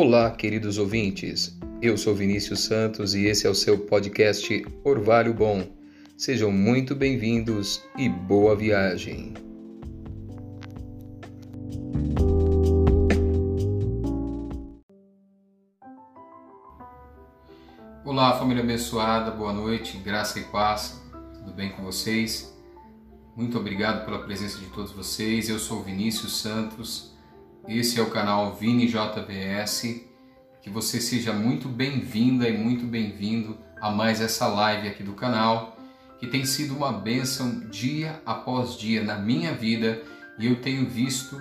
Olá, queridos ouvintes. Eu sou Vinícius Santos e esse é o seu podcast Orvalho Bom. Sejam muito bem-vindos e boa viagem. Olá, família abençoada, boa noite, graça e paz, tudo bem com vocês? Muito obrigado pela presença de todos vocês. Eu sou Vinícius Santos, esse é o canal Vini JVS. Que você seja muito bem-vinda e muito bem-vindo a mais essa live aqui do canal, que tem sido uma bênção dia após dia na minha vida e eu tenho visto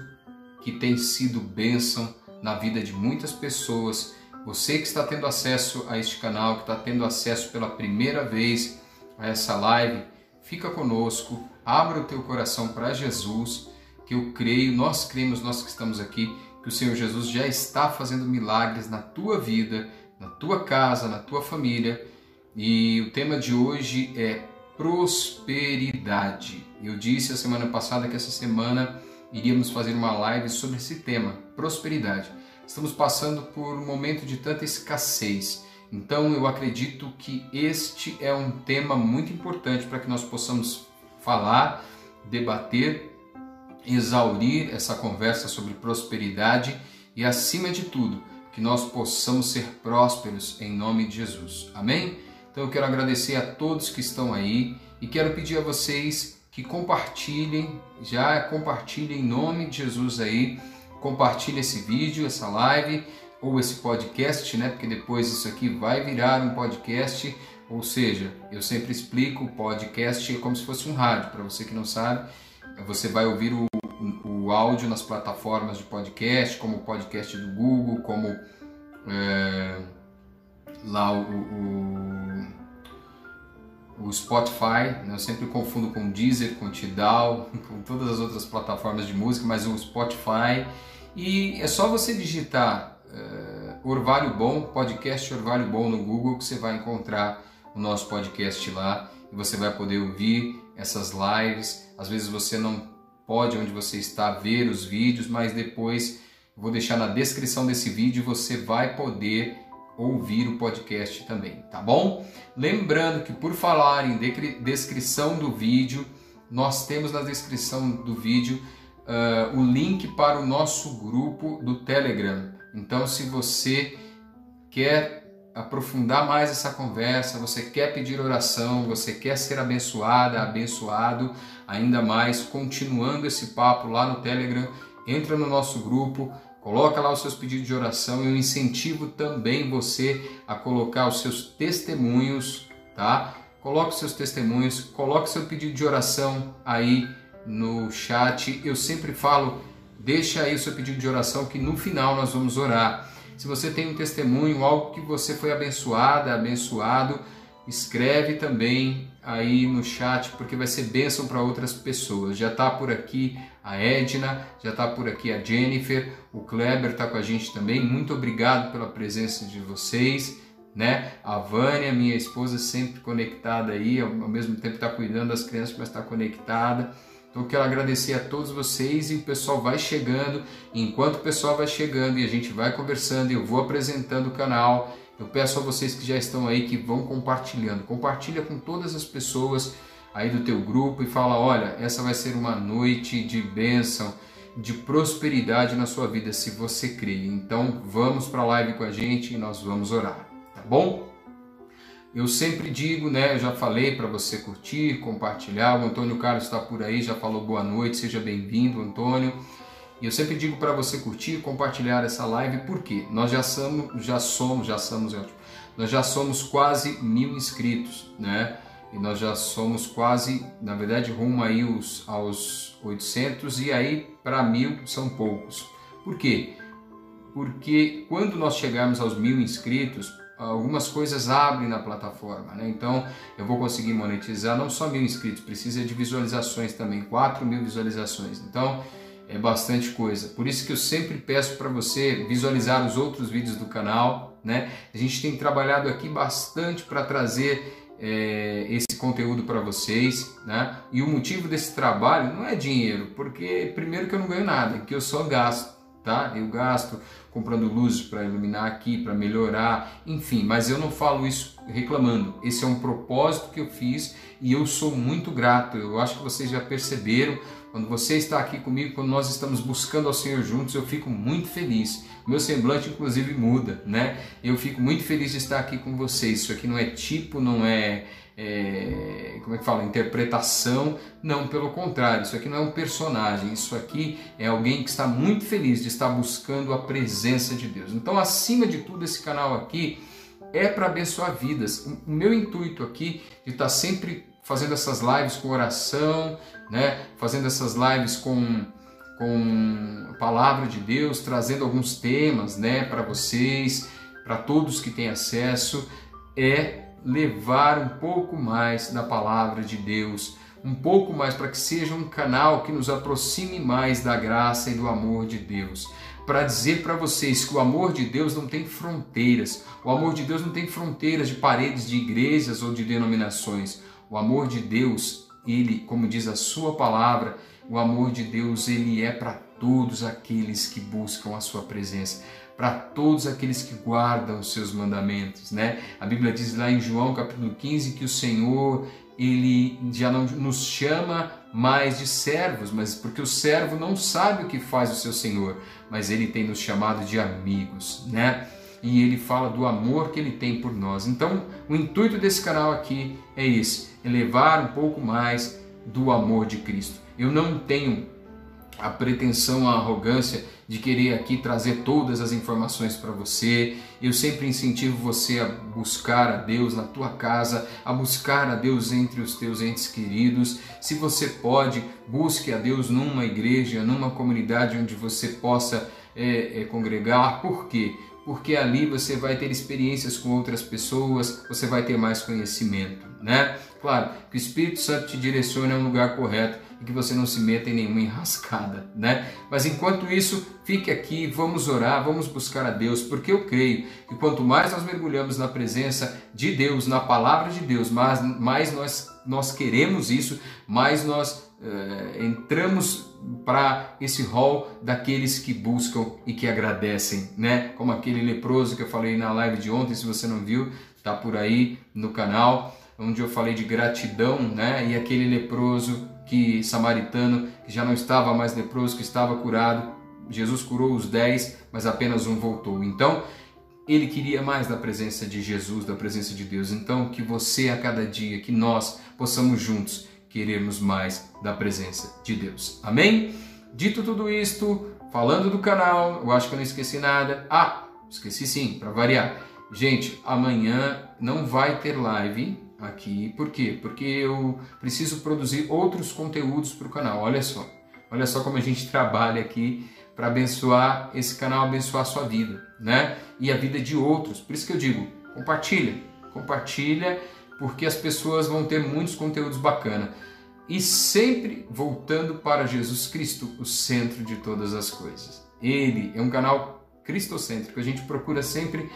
que tem sido bênção na vida de muitas pessoas. Você que está tendo acesso a este canal, que está tendo acesso pela primeira vez a essa live, fica conosco, abra o teu coração para Jesus, que eu creio, nós cremos, nós que estamos aqui, que o Senhor Jesus já está fazendo milagres na tua vida, na tua casa, na tua família. E o tema de hoje é prosperidade. Eu disse a semana passada que essa semana iríamos fazer uma live sobre esse tema, prosperidade. Estamos passando por um momento de tanta escassez então eu acredito que este é um tema muito importante para que nós possamos falar, debater, exaurir essa conversa sobre prosperidade e, acima de tudo, que nós possamos ser prósperos em nome de Jesus. Amém? Então eu quero agradecer a todos que estão aí e quero pedir a vocês que compartilhem, já compartilhem em nome de Jesus aí, compartilhe esse vídeo, essa live ou esse podcast, né? Porque depois isso aqui vai virar um podcast, ou seja, eu sempre explico, o podcast é como se fosse um rádio, para você que não sabe, você vai ouvir o, o áudio nas plataformas de podcast, como o podcast do Google, como é, lá o, o, o Spotify, né? eu sempre confundo com Deezer, com Tidal, com todas as outras plataformas de música, mas o Spotify, e é só você digitar uh, Orvalho Bom, podcast Orvalho Bom no Google, que você vai encontrar o nosso podcast lá e você vai poder ouvir essas lives. Às vezes você não pode, onde você está, ver os vídeos, mas depois vou deixar na descrição desse vídeo você vai poder ouvir o podcast também, tá bom? Lembrando que por falar em descrição do vídeo, nós temos na descrição do vídeo uh, o link para o nosso grupo do Telegram. Então, se você quer aprofundar mais essa conversa, você quer pedir oração, você quer ser abençoada, abençoado, ainda mais continuando esse papo lá no Telegram, entra no nosso grupo, coloca lá os seus pedidos de oração. Eu incentivo também você a colocar os seus testemunhos, tá? Coloque os seus testemunhos, coloque seu pedido de oração aí no chat. Eu sempre falo Deixa aí o seu pedido de oração que no final nós vamos orar. Se você tem um testemunho, algo que você foi abençoada, abençoado, escreve também aí no chat, porque vai ser bênção para outras pessoas. Já está por aqui a Edna, já está por aqui a Jennifer, o Kleber está com a gente também. Muito obrigado pela presença de vocês. Né? A Vânia, minha esposa, sempre conectada aí, ao mesmo tempo está cuidando das crianças, mas está conectada. Então eu quero agradecer a todos vocês e o pessoal vai chegando. Enquanto o pessoal vai chegando e a gente vai conversando, eu vou apresentando o canal. Eu peço a vocês que já estão aí que vão compartilhando. Compartilha com todas as pessoas aí do teu grupo e fala: "Olha, essa vai ser uma noite de bênção, de prosperidade na sua vida, se você crê". Então, vamos para a live com a gente e nós vamos orar, tá bom? Eu sempre digo, né, eu já falei para você curtir, compartilhar. O Antônio Carlos está por aí, já falou boa noite, seja bem-vindo, Antônio. E eu sempre digo para você curtir, compartilhar essa live, porque nós já somos, já somos, já somos, nós já somos quase mil inscritos, né? E nós já somos quase, na verdade, rumo aí os, aos 800 e aí para mil são poucos. Por quê? Porque quando nós chegarmos aos mil inscritos, algumas coisas abrem na plataforma, né? Então eu vou conseguir monetizar não só mil inscritos, precisa de visualizações também, 4 mil visualizações. Então é bastante coisa. Por isso que eu sempre peço para você visualizar os outros vídeos do canal, né? A gente tem trabalhado aqui bastante para trazer é, esse conteúdo para vocês, né? E o motivo desse trabalho não é dinheiro, porque primeiro que eu não ganho nada, que eu só gasto tá? Eu gasto comprando luzes para iluminar aqui, para melhorar, enfim, mas eu não falo isso reclamando. Esse é um propósito que eu fiz e eu sou muito grato. Eu acho que vocês já perceberam quando você está aqui comigo, quando nós estamos buscando ao Senhor juntos, eu fico muito feliz. Meu semblante, inclusive, muda, né? Eu fico muito feliz de estar aqui com vocês. Isso aqui não é tipo, não é, é, como é que fala, interpretação. Não, pelo contrário, isso aqui não é um personagem. Isso aqui é alguém que está muito feliz de estar buscando a presença de Deus. Então, acima de tudo, esse canal aqui é para abençoar vidas. O meu intuito aqui de estar sempre fazendo essas lives com oração, né? fazendo essas lives com, com a palavra de Deus, trazendo alguns temas né? para vocês, para todos que têm acesso, é levar um pouco mais da palavra de Deus, um pouco mais para que seja um canal que nos aproxime mais da graça e do amor de Deus para dizer para vocês que o amor de Deus não tem fronteiras. O amor de Deus não tem fronteiras de paredes de igrejas ou de denominações. O amor de Deus, ele, como diz a sua palavra, o amor de Deus, ele é para todos aqueles que buscam a sua presença, para todos aqueles que guardam os seus mandamentos, né? A Bíblia diz lá em João capítulo 15 que o Senhor, ele já não nos chama mais de servos, mas porque o servo não sabe o que faz o seu Senhor, mas ele tem nos chamado de amigos, né? E ele fala do amor que ele tem por nós. Então, o intuito desse canal aqui é esse: elevar um pouco mais do amor de Cristo. Eu não tenho a pretensão, a arrogância de querer aqui trazer todas as informações para você. Eu sempre incentivo você a buscar a Deus na tua casa, a buscar a Deus entre os teus entes queridos. Se você pode, busque a Deus numa igreja, numa comunidade onde você possa é, é, congregar. Por quê? Porque ali você vai ter experiências com outras pessoas, você vai ter mais conhecimento, né? Claro, que o Espírito Santo te direcione a um lugar correto e que você não se meta em nenhuma enrascada, né? Mas enquanto isso, fique aqui, vamos orar, vamos buscar a Deus, porque eu creio que quanto mais nós mergulhamos na presença de Deus, na palavra de Deus, mais, mais nós, nós queremos isso, mais nós uh, entramos para esse rol daqueles que buscam e que agradecem, né? Como aquele leproso que eu falei na live de ontem, se você não viu, tá por aí no canal, onde eu falei de gratidão, né? E aquele leproso que samaritano que já não estava mais leproso, que estava curado, Jesus curou os dez, mas apenas um voltou. Então ele queria mais da presença de Jesus, da presença de Deus. Então que você a cada dia, que nós possamos juntos querermos mais da presença de Deus. Amém? Dito tudo isto, falando do canal, eu acho que eu não esqueci nada. Ah, esqueci sim, para variar. Gente, amanhã não vai ter live aqui. Por quê? Porque eu preciso produzir outros conteúdos para o canal. Olha só. Olha só como a gente trabalha aqui para abençoar esse canal, abençoar a sua vida, né? E a vida de outros. Por isso que eu digo, compartilha, compartilha porque as pessoas vão ter muitos conteúdos bacanas. E sempre voltando para Jesus Cristo, o centro de todas as coisas. Ele é um canal cristocêntrico, a gente procura sempre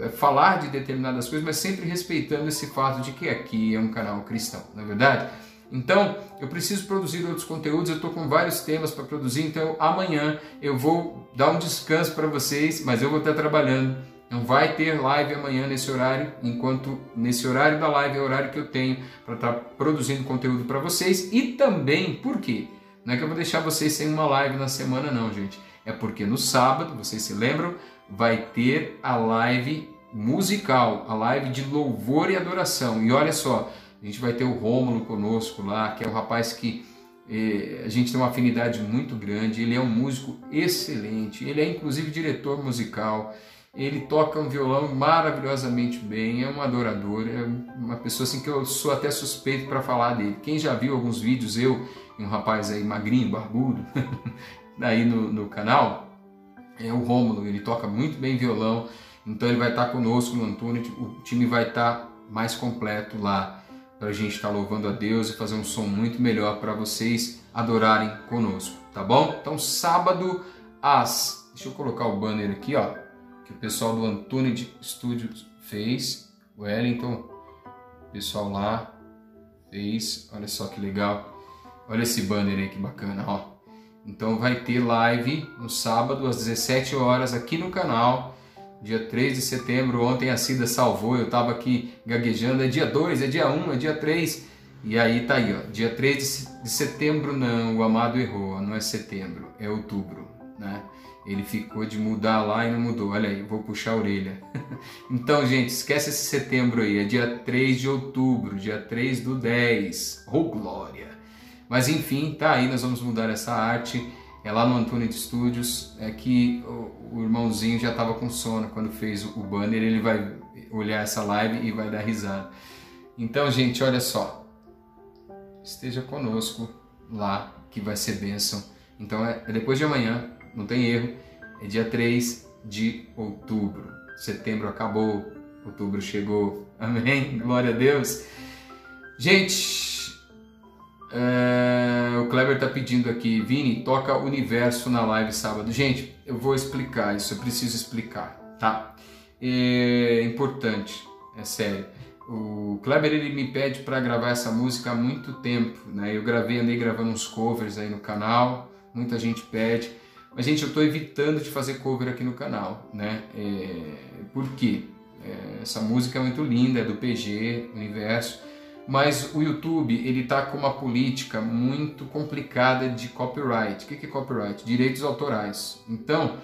eh, falar de determinadas coisas, mas sempre respeitando esse fato de que aqui é um canal cristão, não é verdade? Então, eu preciso produzir outros conteúdos, eu estou com vários temas para produzir, então amanhã eu vou dar um descanso para vocês, mas eu vou estar trabalhando não vai ter live amanhã nesse horário, enquanto nesse horário da live é o horário que eu tenho para estar tá produzindo conteúdo para vocês. E também, por quê? Não é que eu vou deixar vocês sem uma live na semana, não, gente. É porque no sábado, vocês se lembram, vai ter a live musical, a live de louvor e adoração. E olha só, a gente vai ter o Rômulo conosco lá, que é um rapaz que eh, a gente tem uma afinidade muito grande. Ele é um músico excelente, ele é inclusive diretor musical. Ele toca um violão maravilhosamente bem, é um adorador, é uma pessoa assim que eu sou até suspeito para falar dele. Quem já viu alguns vídeos, eu e um rapaz aí magrinho, barbudo, aí no, no canal, é o Rômulo, ele toca muito bem violão, então ele vai estar conosco no Antônio, o time vai estar mais completo lá para a gente estar louvando a Deus e fazer um som muito melhor para vocês adorarem conosco, tá bom? Então sábado às, deixa eu colocar o banner aqui, ó, que o pessoal do Antônio Studios fez, o Wellington, o pessoal lá fez, olha só que legal, olha esse banner aí que bacana, ó. Então vai ter live no sábado às 17 horas aqui no canal, dia 3 de setembro. Ontem a Cida salvou, eu estava aqui gaguejando. É dia 2, é dia 1, é dia 3. E aí tá aí, ó, dia 3 de setembro não, o amado errou, não é setembro, é outubro, né? Ele ficou de mudar lá e não mudou. Olha aí, vou puxar a orelha. então, gente, esquece esse setembro aí. É dia 3 de outubro, dia 3 do 10. Oh, glória! Mas enfim, tá aí, nós vamos mudar essa arte. É lá no Antônio de Studios. É que o, o irmãozinho já estava com sono quando fez o banner. Ele vai olhar essa live e vai dar risada. Então, gente, olha só. Esteja conosco lá, que vai ser bênção. Então, é, é depois de amanhã, não tem erro. É dia 3 de outubro. Setembro acabou, outubro chegou. Amém? Glória a Deus. Gente, é, o Kleber tá pedindo aqui, Vini, toca Universo na live sábado. Gente, eu vou explicar isso, eu preciso explicar, tá? É importante, é sério. O Kleber ele me pede para gravar essa música há muito tempo, né? Eu gravei, andei gravando uns covers aí no canal, muita gente pede. Mas, gente, eu estou evitando de fazer cover aqui no canal, né? É, por quê? É, essa música é muito linda, é do PG, Universo, mas o YouTube ele tá com uma política muito complicada de copyright. O que é copyright? Direitos autorais. Então,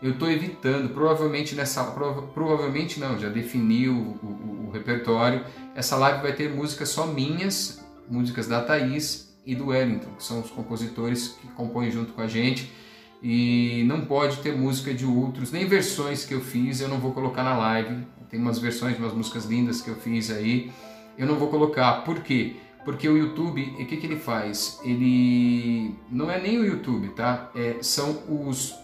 eu estou evitando, provavelmente nessa, prova, provavelmente não, já defini o, o, o, repertório. Essa live vai ter músicas só minhas, músicas da Thaís e do Wellington, que são os compositores que compõem junto com a gente e não pode ter música de outros, nem versões que eu fiz, eu não vou colocar na live. Tem umas versões de umas músicas lindas que eu fiz aí, eu não vou colocar. Por quê? Porque o YouTube, o que, que ele faz? Ele não é nem o YouTube, tá? É, são os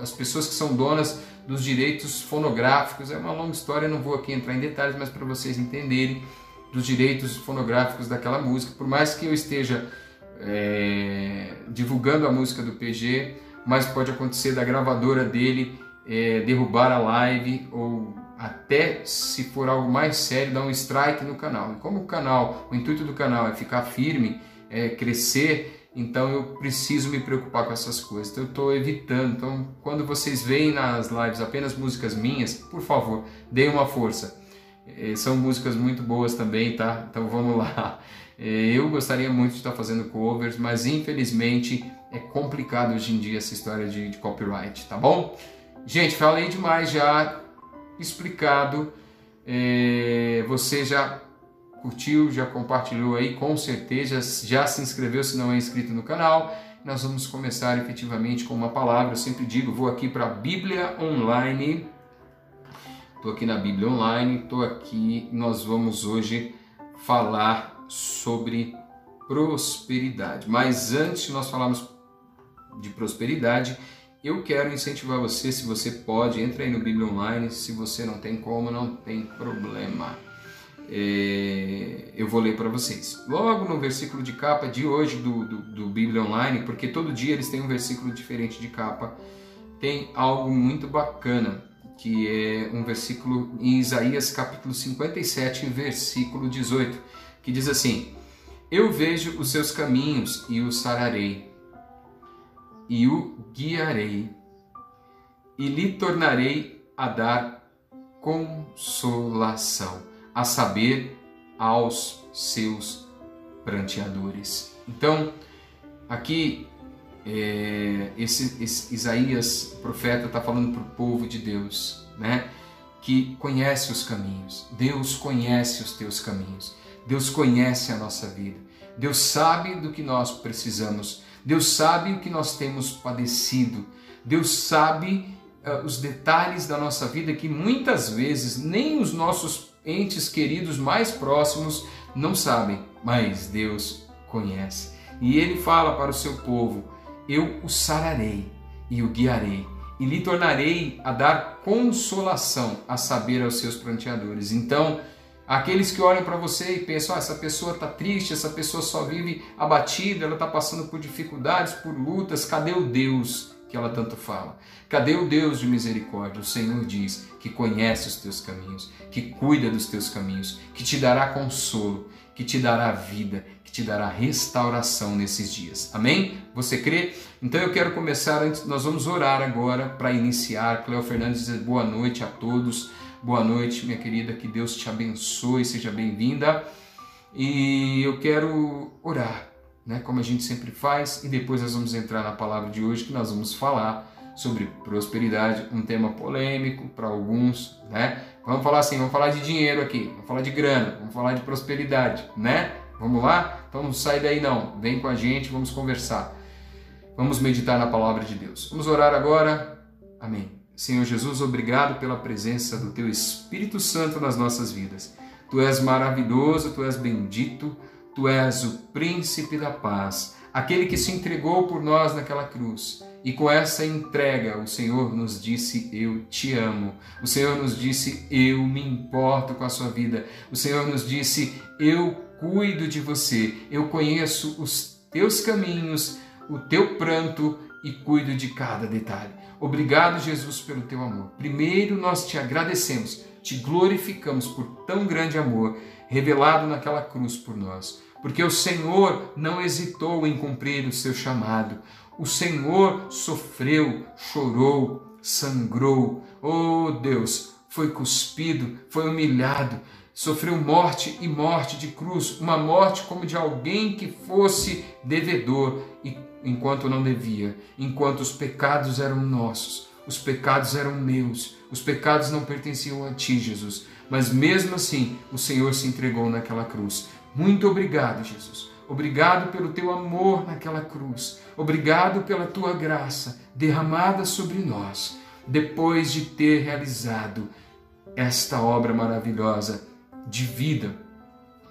as pessoas que são donas dos direitos fonográficos. É uma longa história, não vou aqui entrar em detalhes, mas para vocês entenderem dos direitos fonográficos daquela música. Por mais que eu esteja é, divulgando a música do PG, mas pode acontecer da gravadora dele é, derrubar a live ou até se for algo mais sério dar um strike no canal. E como o canal, o intuito do canal é ficar firme, é crescer, então eu preciso me preocupar com essas coisas. Então eu estou evitando. Então quando vocês veem nas lives apenas músicas minhas, por favor, deem uma força. É, são músicas muito boas também, tá? Então vamos lá. É, eu gostaria muito de estar fazendo covers, mas infelizmente é complicado hoje em dia essa história de, de copyright, tá bom? Gente, falei demais já, explicado. É, você já curtiu, já compartilhou aí, com certeza, já se inscreveu se não é inscrito no canal. Nós vamos começar efetivamente com uma palavra. Eu sempre digo, vou aqui para a Bíblia Online. Estou aqui na Bíblia Online, estou aqui. Nós vamos hoje falar sobre prosperidade. Mas antes de nós falarmos de prosperidade, eu quero incentivar você, se você pode, entre aí no Bíblia Online, se você não tem como, não tem problema. É, eu vou ler para vocês. Logo no versículo de capa de hoje do, do, do Bíblia Online, porque todo dia eles têm um versículo diferente de capa, tem algo muito bacana, que é um versículo em Isaías capítulo 57, versículo 18, que diz assim: Eu vejo os seus caminhos e os sararei e o guiarei, e lhe tornarei a dar consolação, a saber, aos seus pranteadores. Então, aqui, é, esse, esse, Isaías, profeta, está falando para o povo de Deus, né? Que conhece os caminhos. Deus conhece os teus caminhos. Deus conhece a nossa vida. Deus sabe do que nós precisamos Deus sabe o que nós temos padecido. Deus sabe uh, os detalhes da nossa vida que muitas vezes nem os nossos entes queridos mais próximos não sabem, mas Deus conhece. E ele fala para o seu povo: Eu o sararei e o guiarei, e lhe tornarei a dar consolação, a saber aos seus pranteadores. Então, Aqueles que olham para você e pensam: ah, essa pessoa está triste, essa pessoa só vive abatida, ela está passando por dificuldades, por lutas. Cadê o Deus que ela tanto fala? Cadê o Deus de misericórdia? O Senhor diz que conhece os teus caminhos, que cuida dos teus caminhos, que te dará consolo, que te dará vida, que te dará restauração nesses dias. Amém? Você crê? Então eu quero começar nós vamos orar agora para iniciar. Cleo Fernandes diz boa noite a todos. Boa noite, minha querida, que Deus te abençoe, seja bem-vinda. E eu quero orar, né, como a gente sempre faz, e depois nós vamos entrar na palavra de hoje que nós vamos falar sobre prosperidade, um tema polêmico para alguns, né? Vamos falar assim, vamos falar de dinheiro aqui, vamos falar de grana, vamos falar de prosperidade, né? Vamos lá? Então não sai daí não, vem com a gente, vamos conversar. Vamos meditar na palavra de Deus. Vamos orar agora. Amém. Senhor Jesus, obrigado pela presença do teu Espírito Santo nas nossas vidas. Tu és maravilhoso, tu és bendito, tu és o príncipe da paz, aquele que se entregou por nós naquela cruz e com essa entrega, o Senhor nos disse: Eu te amo. O Senhor nos disse: Eu me importo com a sua vida. O Senhor nos disse: Eu cuido de você. Eu conheço os teus caminhos, o teu pranto e cuido de cada detalhe. Obrigado, Jesus, pelo teu amor. Primeiro, nós te agradecemos, te glorificamos por tão grande amor revelado naquela cruz por nós. Porque o Senhor não hesitou em cumprir o seu chamado. O Senhor sofreu, chorou, sangrou. Oh Deus, foi cuspido, foi humilhado, sofreu morte e morte de cruz, uma morte como de alguém que fosse devedor, e enquanto não devia, enquanto os pecados eram nossos, os pecados eram meus, os pecados não pertenciam a ti, Jesus. Mas mesmo assim, o Senhor se entregou naquela cruz. Muito obrigado, Jesus. Obrigado pelo teu amor naquela cruz. Obrigado pela tua graça derramada sobre nós, depois de ter realizado esta obra maravilhosa de vida.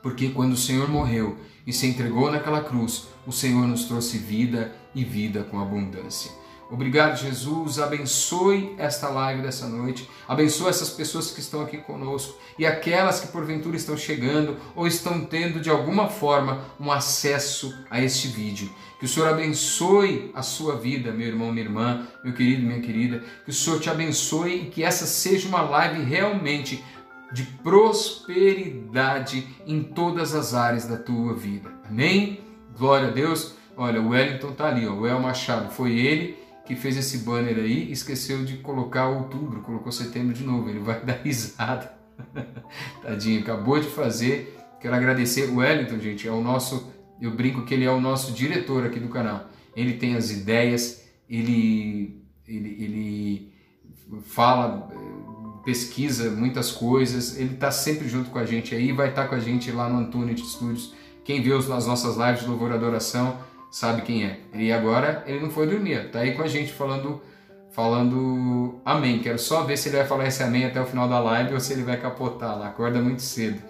Porque quando o Senhor morreu e se entregou naquela cruz, o Senhor nos trouxe vida e vida com abundância. Obrigado, Jesus. Abençoe esta live dessa noite. Abençoe essas pessoas que estão aqui conosco e aquelas que porventura estão chegando ou estão tendo de alguma forma um acesso a este vídeo. Que o Senhor abençoe a sua vida, meu irmão, minha irmã, meu querido, minha querida. Que o Senhor te abençoe e que essa seja uma live realmente de prosperidade em todas as áreas da tua vida. Amém? Glória a Deus. Olha, o Wellington tá ali, ó, o El Machado. Foi ele que fez esse banner aí esqueceu de colocar outubro, colocou setembro de novo. Ele vai dar risada. Tadinho, acabou de fazer. Quero agradecer o Wellington, gente, é o nosso, eu brinco que ele é o nosso diretor aqui do canal. Ele tem as ideias, ele ele, ele fala, pesquisa muitas coisas, ele está sempre junto com a gente aí, vai estar tá com a gente lá no Antunes Studios. Quem viu as nossas lives de louvor e adoração, sabe quem é. E agora ele não foi dormir, tá aí com a gente falando falando amém. Quero só ver se ele vai falar esse amém até o final da live ou se ele vai capotar lá. Acorda muito cedo.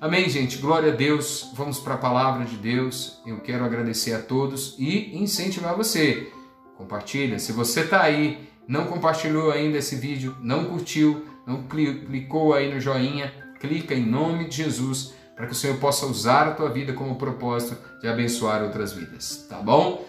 Amém, gente. Glória a Deus. Vamos para a palavra de Deus. Eu quero agradecer a todos e incentivar você. Compartilha. Se você está aí, não compartilhou ainda esse vídeo, não curtiu, não clicou aí no joinha, clica em nome de Jesus para que o Senhor possa usar a tua vida como propósito de abençoar outras vidas, tá bom?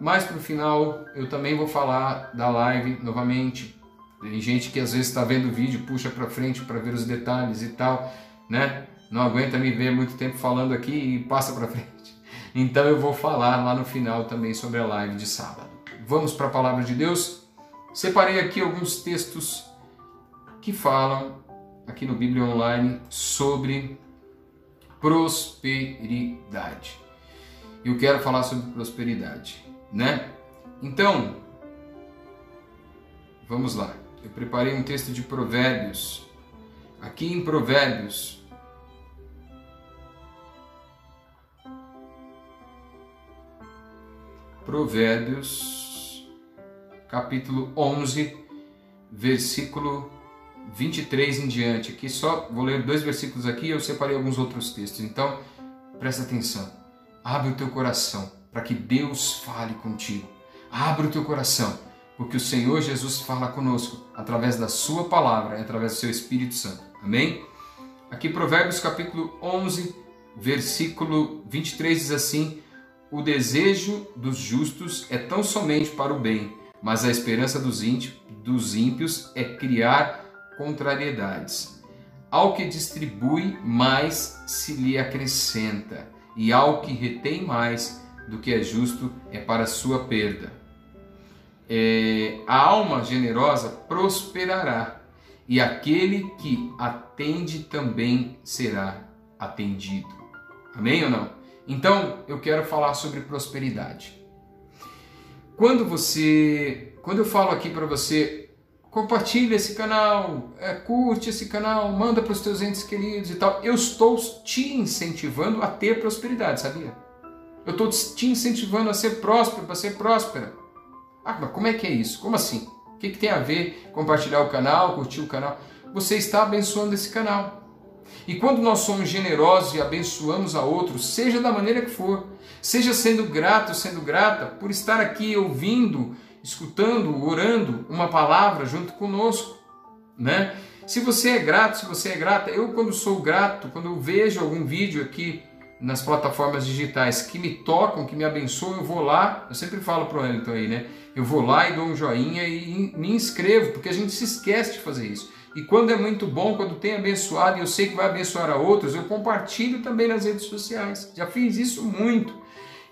Mais para o final, eu também vou falar da live novamente. Tem gente que às vezes está vendo o vídeo, puxa para frente para ver os detalhes e tal, né? Não aguenta me ver muito tempo falando aqui e passa para frente. Então eu vou falar lá no final também sobre a live de sábado. Vamos para a palavra de Deus? Separei aqui alguns textos que falam aqui no Bíblia Online sobre prosperidade. Eu quero falar sobre prosperidade, né? Então, vamos lá. Eu preparei um texto de Provérbios. Aqui em Provérbios, Provérbios, capítulo 11, versículo 23 em diante. Aqui só vou ler dois versículos aqui, eu separei alguns outros textos. Então, presta atenção. Abre o teu coração para que Deus fale contigo. Abre o teu coração, porque o Senhor Jesus fala conosco através da sua palavra através do seu Espírito Santo. Amém? Aqui Provérbios capítulo 11, versículo 23 diz assim: O desejo dos justos é tão somente para o bem, mas a esperança dos ímpios é criar contrariedades. Ao que distribui, mais se lhe acrescenta, e ao que retém mais do que é justo é para sua perda. É, a alma generosa prosperará, e aquele que atende também será atendido. Amém ou não? Então, eu quero falar sobre prosperidade. Quando você, quando eu falo aqui para você, compartilha esse canal, é, curte esse canal, manda para os teus entes queridos e tal, eu estou te incentivando a ter prosperidade, sabia? Eu estou te incentivando a ser próspero, para ser próspera. Ah, mas como é que é isso? Como assim? O que, que tem a ver compartilhar o canal, curtir o canal? Você está abençoando esse canal. E quando nós somos generosos e abençoamos a outros, seja da maneira que for, seja sendo grato, sendo grata por estar aqui ouvindo, escutando, orando uma palavra junto conosco, né? Se você é grato, se você é grata, eu quando sou grato, quando eu vejo algum vídeo aqui nas plataformas digitais que me tocam, que me abençoam, eu vou lá, eu sempre falo para o Wellington aí, né? Eu vou lá e dou um joinha e me inscrevo, porque a gente se esquece de fazer isso. E quando é muito bom, quando tem abençoado e eu sei que vai abençoar a outros, eu compartilho também nas redes sociais. Já fiz isso muito.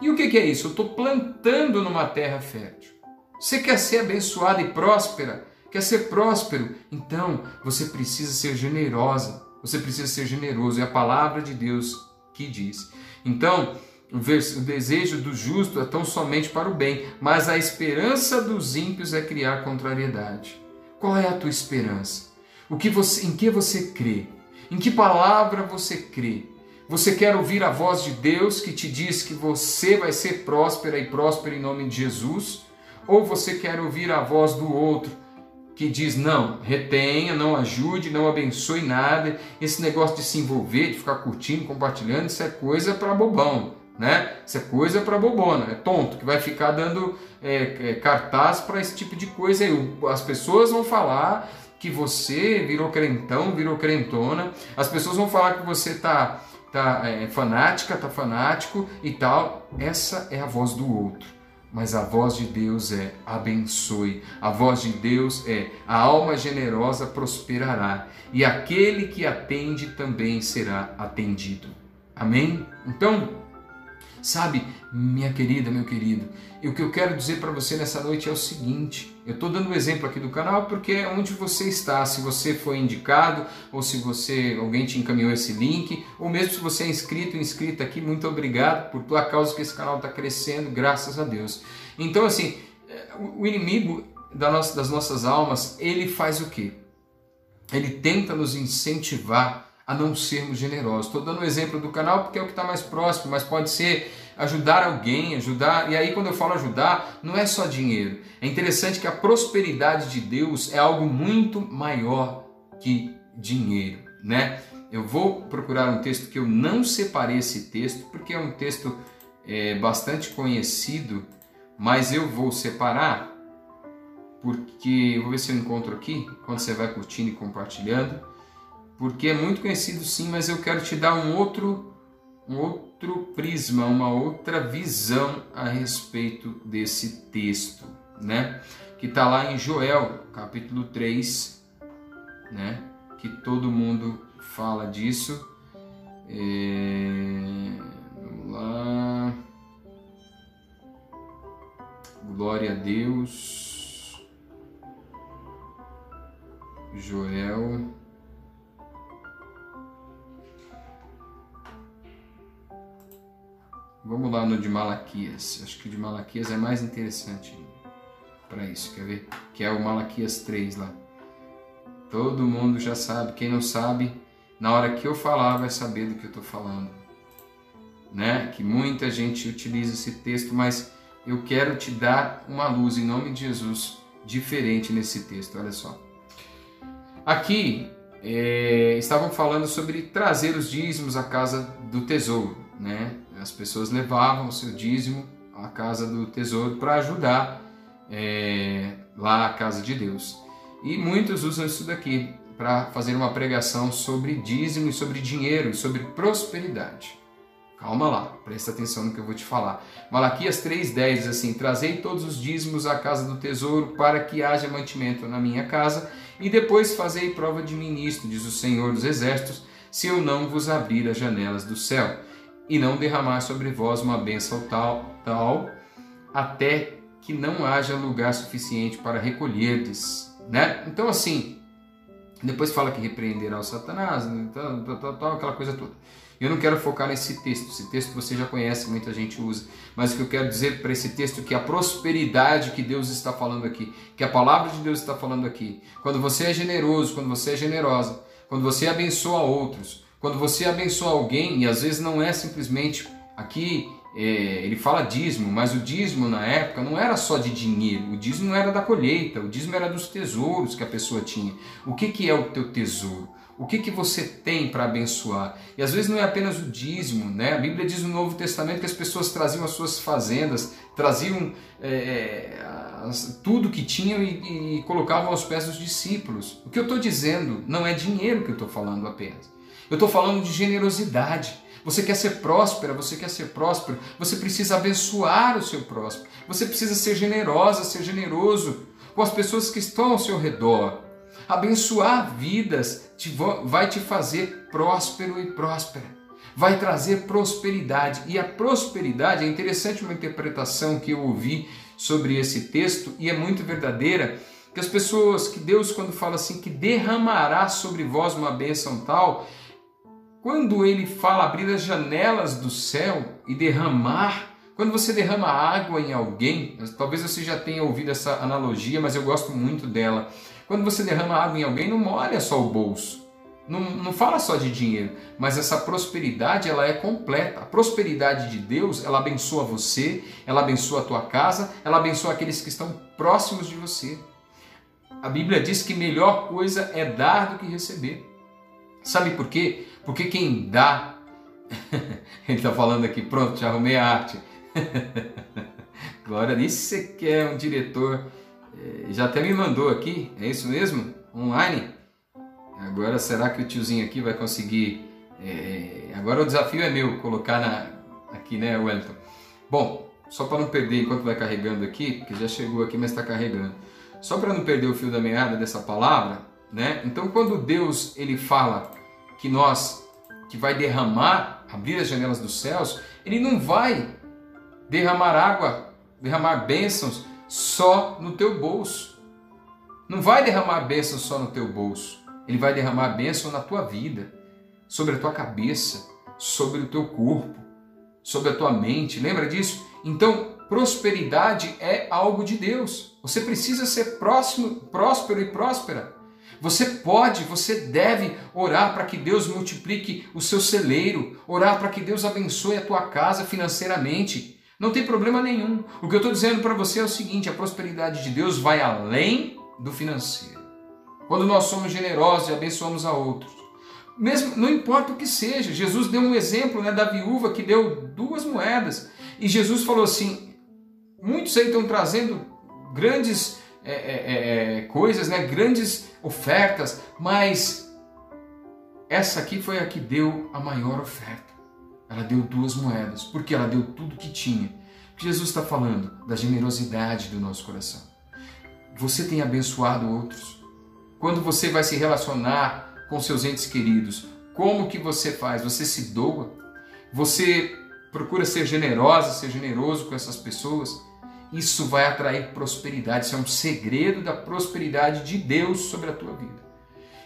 E o que é isso? Eu estou plantando numa terra fértil. Você quer ser abençoada e próspera? Quer ser próspero? Então você precisa ser generosa. Você precisa ser generoso. É a palavra de Deus que diz. Então, o desejo do justo é tão somente para o bem, mas a esperança dos ímpios é criar contrariedade. Qual é a tua esperança? O que você, em que você crê? Em que palavra você crê? Você quer ouvir a voz de Deus que te diz que você vai ser próspera e próspera em nome de Jesus? Ou você quer ouvir a voz do outro que diz não, retenha, não ajude, não abençoe nada. Esse negócio de se envolver, de ficar curtindo, compartilhando, isso é coisa para bobão, né? Isso é coisa para bobona, é tonto que vai ficar dando é, é, cartaz para esse tipo de coisa. Aí. As pessoas vão falar que você virou crentão, virou crentona. As pessoas vão falar que você tá, tá é, fanática, tá fanático e tal. Essa é a voz do outro. Mas a voz de Deus é abençoe. A voz de Deus é a alma generosa prosperará e aquele que atende também será atendido. Amém? Então, Sabe, minha querida, meu querido, e o que eu quero dizer para você nessa noite é o seguinte: eu estou dando um exemplo aqui do canal porque é onde você está. Se você foi indicado, ou se você alguém te encaminhou esse link, ou mesmo se você é inscrito, inscrita aqui, muito obrigado por tua causa que esse canal está crescendo, graças a Deus. Então, assim, o inimigo das nossas almas, ele faz o quê? Ele tenta nos incentivar a não sermos generosos. Estou dando um exemplo do canal porque é o que está mais próximo, mas pode ser ajudar alguém, ajudar. E aí, quando eu falo ajudar, não é só dinheiro. É interessante que a prosperidade de Deus é algo muito maior que dinheiro, né? Eu vou procurar um texto que eu não separei esse texto porque é um texto é, bastante conhecido, mas eu vou separar porque vou ver se eu encontro aqui quando você vai curtindo e compartilhando porque é muito conhecido sim, mas eu quero te dar um outro, um outro prisma, uma outra visão a respeito desse texto, né? Que está lá em Joel, capítulo 3, né? Que todo mundo fala disso. É... Vamos lá. Glória a Deus. Joel Vamos lá no de Malaquias. Acho que o de Malaquias é mais interessante para isso. Quer ver? Que é o Malaquias 3 lá. Todo mundo já sabe. Quem não sabe, na hora que eu falar, vai saber do que eu estou falando. Né? Que muita gente utiliza esse texto, mas eu quero te dar uma luz em nome de Jesus diferente nesse texto. Olha só. Aqui é, estavam falando sobre trazer os dízimos à casa do tesouro, né? As pessoas levavam o seu dízimo à casa do tesouro para ajudar é, lá a casa de Deus. E muitos usam isso daqui para fazer uma pregação sobre dízimo e sobre dinheiro e sobre prosperidade. Calma lá, presta atenção no que eu vou te falar. Malaquias 3,10 diz assim: Trazei todos os dízimos à casa do tesouro, para que haja mantimento na minha casa, e depois fazei prova de ministro, diz o Senhor dos Exércitos, se eu não vos abrir as janelas do céu e não derramar sobre vós uma bênção tal, tal até que não haja lugar suficiente para recolherdes, né? Então assim, depois fala que repreenderá o Satanás, tal, tal, tal, aquela coisa toda. Eu não quero focar nesse texto, esse texto você já conhece, muita gente usa, mas o que eu quero dizer para esse texto é que a prosperidade que Deus está falando aqui, que a palavra de Deus está falando aqui, quando você é generoso, quando você é generosa, quando você abençoa outros, quando você abençoa alguém, e às vezes não é simplesmente aqui é, ele fala dízimo, mas o dízimo na época não era só de dinheiro, o dízimo era da colheita, o dízimo era dos tesouros que a pessoa tinha. O que, que é o teu tesouro? O que, que você tem para abençoar? E às vezes não é apenas o dízimo, né? A Bíblia diz no Novo Testamento que as pessoas traziam as suas fazendas, traziam é tudo que tinham e, e colocavam aos pés dos discípulos. O que eu estou dizendo não é dinheiro que eu estou falando apenas. Eu estou falando de generosidade. Você quer ser próspera, você quer ser próspero, você precisa abençoar o seu próximo. Você precisa ser generosa, ser generoso com as pessoas que estão ao seu redor. Abençoar vidas te, vai te fazer próspero e próspera. Vai trazer prosperidade. E a prosperidade é interessante uma interpretação que eu ouvi sobre esse texto e é muito verdadeira. Que as pessoas, que Deus, quando fala assim, que derramará sobre vós uma bênção tal, quando ele fala abrir as janelas do céu e derramar, quando você derrama água em alguém, talvez você já tenha ouvido essa analogia, mas eu gosto muito dela. Quando você derrama água em alguém, não molha só o bolso. Não, não fala só de dinheiro, mas essa prosperidade ela é completa. A prosperidade de Deus, ela abençoa você, ela abençoa a tua casa, ela abençoa aqueles que estão próximos de você. A Bíblia diz que melhor coisa é dar do que receber. Sabe por quê? Porque quem dá, ele está falando aqui, pronto, já arrumei a arte. Glória, nisso você quer um diretor, eh, já até me mandou aqui, é isso mesmo? Online? Agora será que o tiozinho aqui vai conseguir? É, agora o desafio é meu, colocar na, aqui, né, Wellington? Bom, só para não perder enquanto vai carregando aqui, porque já chegou aqui, mas está carregando. Só para não perder o fio da meada dessa palavra, né? Então, quando Deus ele fala que nós que vai derramar, abrir as janelas dos céus, ele não vai derramar água, derramar bênçãos só no teu bolso. Não vai derramar bênçãos só no teu bolso. Ele vai derramar bênção na tua vida, sobre a tua cabeça, sobre o teu corpo, sobre a tua mente. Lembra disso? Então, prosperidade é algo de Deus. Você precisa ser próximo, próspero e próspera. Você pode, você deve orar para que Deus multiplique o seu celeiro, orar para que Deus abençoe a tua casa financeiramente. Não tem problema nenhum. O que eu estou dizendo para você é o seguinte: a prosperidade de Deus vai além do financeiro. Quando nós somos generosos e abençoamos a outros, mesmo não importa o que seja. Jesus deu um exemplo né, da viúva que deu duas moedas e Jesus falou assim: muitos aí estão trazendo grandes é, é, é, é, coisas, né? grandes ofertas, mas essa aqui foi a que deu a maior oferta. Ela deu duas moedas, porque ela deu tudo que tinha. Jesus está falando da generosidade do nosso coração. Você tem abençoado outros. Quando você vai se relacionar com seus entes queridos, como que você faz? Você se doa? Você procura ser generosa, ser generoso com essas pessoas? Isso vai atrair prosperidade. Isso é um segredo da prosperidade de Deus sobre a tua vida.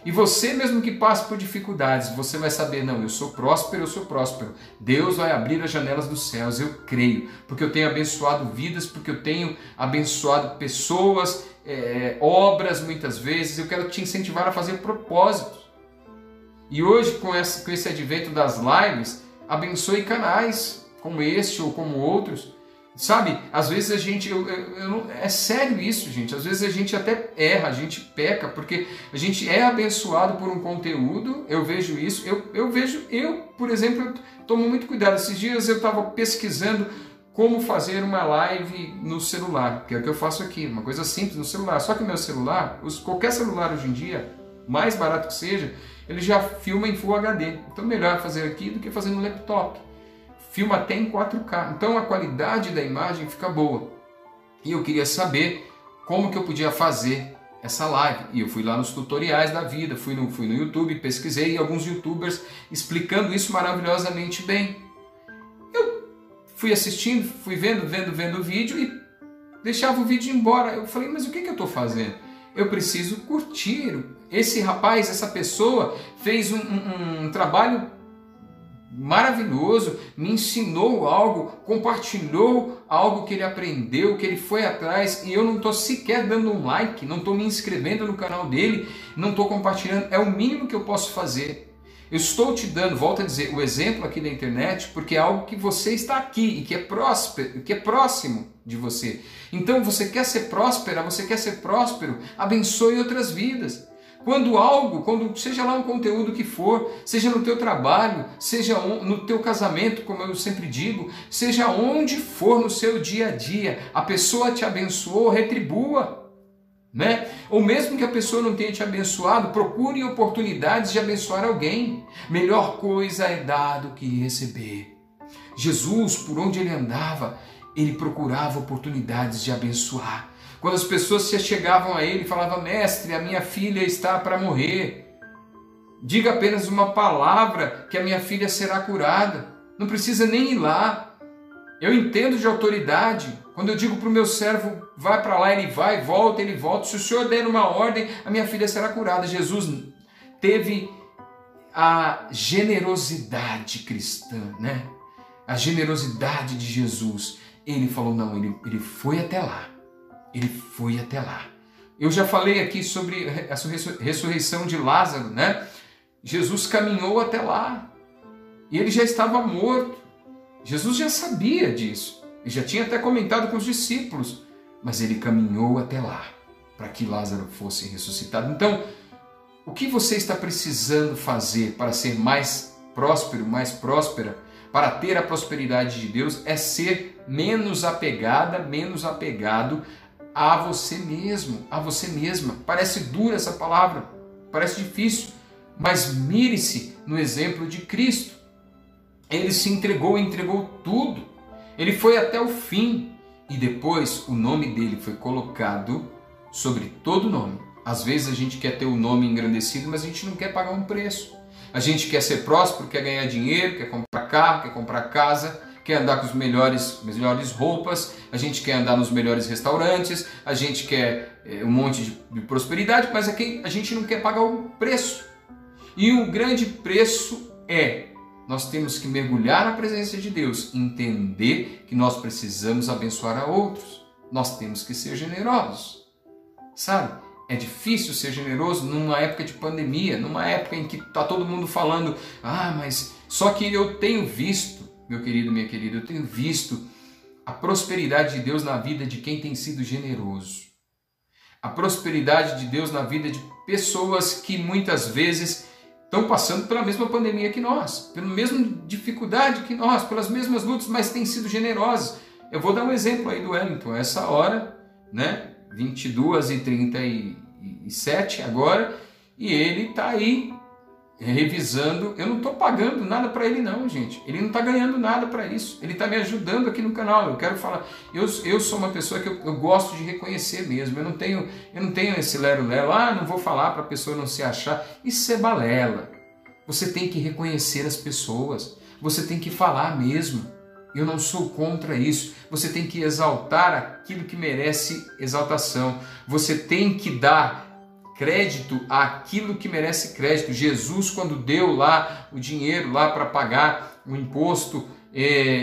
E você, mesmo que passe por dificuldades, você vai saber: não, eu sou próspero, eu sou próspero. Deus vai abrir as janelas dos céus, eu creio, porque eu tenho abençoado vidas, porque eu tenho abençoado pessoas, é, obras muitas vezes. Eu quero te incentivar a fazer propósitos. E hoje, com esse, com esse advento das lives, abençoe canais como este ou como outros Sabe, às vezes a gente, eu, eu, eu é sério isso, gente. Às vezes a gente até erra, a gente peca, porque a gente é abençoado por um conteúdo. Eu vejo isso. Eu, eu vejo, eu, por exemplo, eu tomo muito cuidado. Esses dias eu estava pesquisando como fazer uma live no celular, que é o que eu faço aqui, uma coisa simples no celular. Só que o meu celular, os, qualquer celular hoje em dia, mais barato que seja, ele já filma em Full HD. Então melhor fazer aqui do que fazer no laptop filma até em 4K. Então a qualidade da imagem fica boa. E eu queria saber como que eu podia fazer essa live. E eu fui lá nos tutoriais da vida, fui no, fui no YouTube, pesquisei alguns youtubers explicando isso maravilhosamente bem. fui assistindo, fui vendo, vendo, vendo o vídeo e deixava o vídeo embora. Eu falei, mas o que, que eu estou fazendo? Eu preciso curtir. Esse rapaz, essa pessoa fez um, um, um trabalho maravilhoso, me ensinou algo, compartilhou algo que ele aprendeu, que ele foi atrás e eu não estou sequer dando um like, não estou me inscrevendo no canal dele, não estou compartilhando. É o mínimo que eu posso fazer. Eu estou te dando, volto a dizer, o exemplo aqui da internet, porque é algo que você está aqui e que é próspero, que é próximo de você. Então você quer ser próspera, você quer ser próspero, abençoe outras vidas. Quando algo, quando seja lá um conteúdo que for, seja no teu trabalho, seja no teu casamento, como eu sempre digo, seja onde for no seu dia a dia, a pessoa te abençoou, retribua. Né? Ou mesmo que a pessoa não tenha te abençoado, procure oportunidades de abençoar alguém. Melhor coisa é dar do que receber. Jesus, por onde ele andava, ele procurava oportunidades de abençoar. Quando as pessoas se chegavam a ele e falavam: Mestre, a minha filha está para morrer. Diga apenas uma palavra que a minha filha será curada. Não precisa nem ir lá. Eu entendo de autoridade. Quando eu digo para o meu servo, vai para lá, ele vai, volta, ele volta. Se o Senhor der uma ordem, a minha filha será curada. Jesus teve a generosidade cristã, né? A generosidade de Jesus. Ele falou: não, ele, ele foi até lá ele foi até lá. Eu já falei aqui sobre a ressurreição de Lázaro, né? Jesus caminhou até lá e ele já estava morto. Jesus já sabia disso e já tinha até comentado com os discípulos, mas ele caminhou até lá para que Lázaro fosse ressuscitado. Então, o que você está precisando fazer para ser mais próspero, mais próspera, para ter a prosperidade de Deus é ser menos apegada, menos apegado a você mesmo, a você mesma. Parece dura essa palavra, parece difícil, mas mire-se no exemplo de Cristo. Ele se entregou, entregou tudo. Ele foi até o fim e depois o nome dele foi colocado sobre todo nome. Às vezes a gente quer ter o nome engrandecido, mas a gente não quer pagar um preço. A gente quer ser próspero, quer ganhar dinheiro, quer comprar carro, quer comprar casa, quer andar com as melhores, melhores roupas, a gente quer andar nos melhores restaurantes, a gente quer é, um monte de, de prosperidade, mas aqui a gente não quer pagar o preço. E o grande preço é nós temos que mergulhar na presença de Deus, entender que nós precisamos abençoar a outros. Nós temos que ser generosos. Sabe? É difícil ser generoso numa época de pandemia, numa época em que está todo mundo falando, ah, mas só que eu tenho visto meu querido, minha querida, eu tenho visto a prosperidade de Deus na vida de quem tem sido generoso. A prosperidade de Deus na vida de pessoas que muitas vezes estão passando pela mesma pandemia que nós, pela mesma dificuldade que nós, pelas mesmas lutas, mas têm sido generosas. Eu vou dar um exemplo aí do Wellington. Essa hora, né, 22 e 37 agora, e ele está aí revisando. Eu não estou pagando nada para ele não, gente. Ele não está ganhando nada para isso. Ele está me ajudando aqui no canal. Eu quero falar. Eu, eu sou uma pessoa que eu, eu, gosto de reconhecer mesmo. Eu não tenho, eu não tenho esse lero-lero. Ah, não vou falar para a pessoa não se achar. Isso é balela. Você tem que reconhecer as pessoas. Você tem que falar mesmo. Eu não sou contra isso. Você tem que exaltar aquilo que merece exaltação. Você tem que dar crédito àquilo que merece crédito. Jesus, quando deu lá o dinheiro lá para pagar o imposto, é,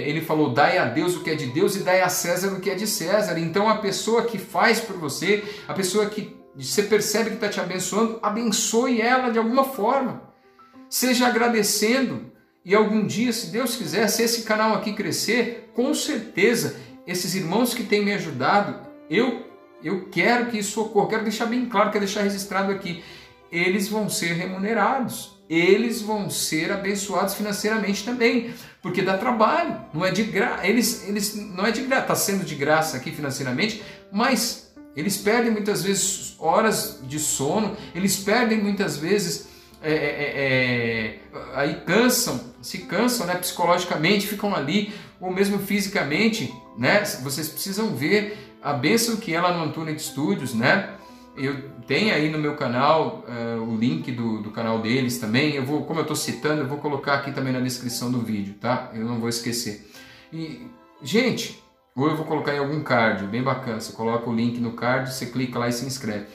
ele falou: dai a Deus o que é de Deus e dai a César o que é de César. Então a pessoa que faz por você, a pessoa que você percebe que está te abençoando, abençoe ela de alguma forma. Seja agradecendo. E algum dia, se Deus quiser, se esse canal aqui crescer, com certeza, esses irmãos que têm me ajudado, eu eu quero que isso ocorra, quero deixar bem claro, quero deixar registrado aqui. Eles vão ser remunerados, eles vão ser abençoados financeiramente também, porque dá trabalho, não é de graça. Eles, eles não é de graça, está sendo de graça aqui financeiramente, mas eles perdem muitas vezes horas de sono, eles perdem muitas vezes é, é, é, é aí cansam, se cansam né, psicologicamente, ficam ali, ou mesmo fisicamente, né? Vocês precisam ver a bênção que é no Antônio Studios, né? Eu tenho aí no meu canal uh, o link do, do canal deles também. Eu vou, como eu estou citando, eu vou colocar aqui também na descrição do vídeo, tá? Eu não vou esquecer. E Gente, ou eu vou colocar em algum card, bem bacana. Você coloca o link no card, você clica lá e se inscreve.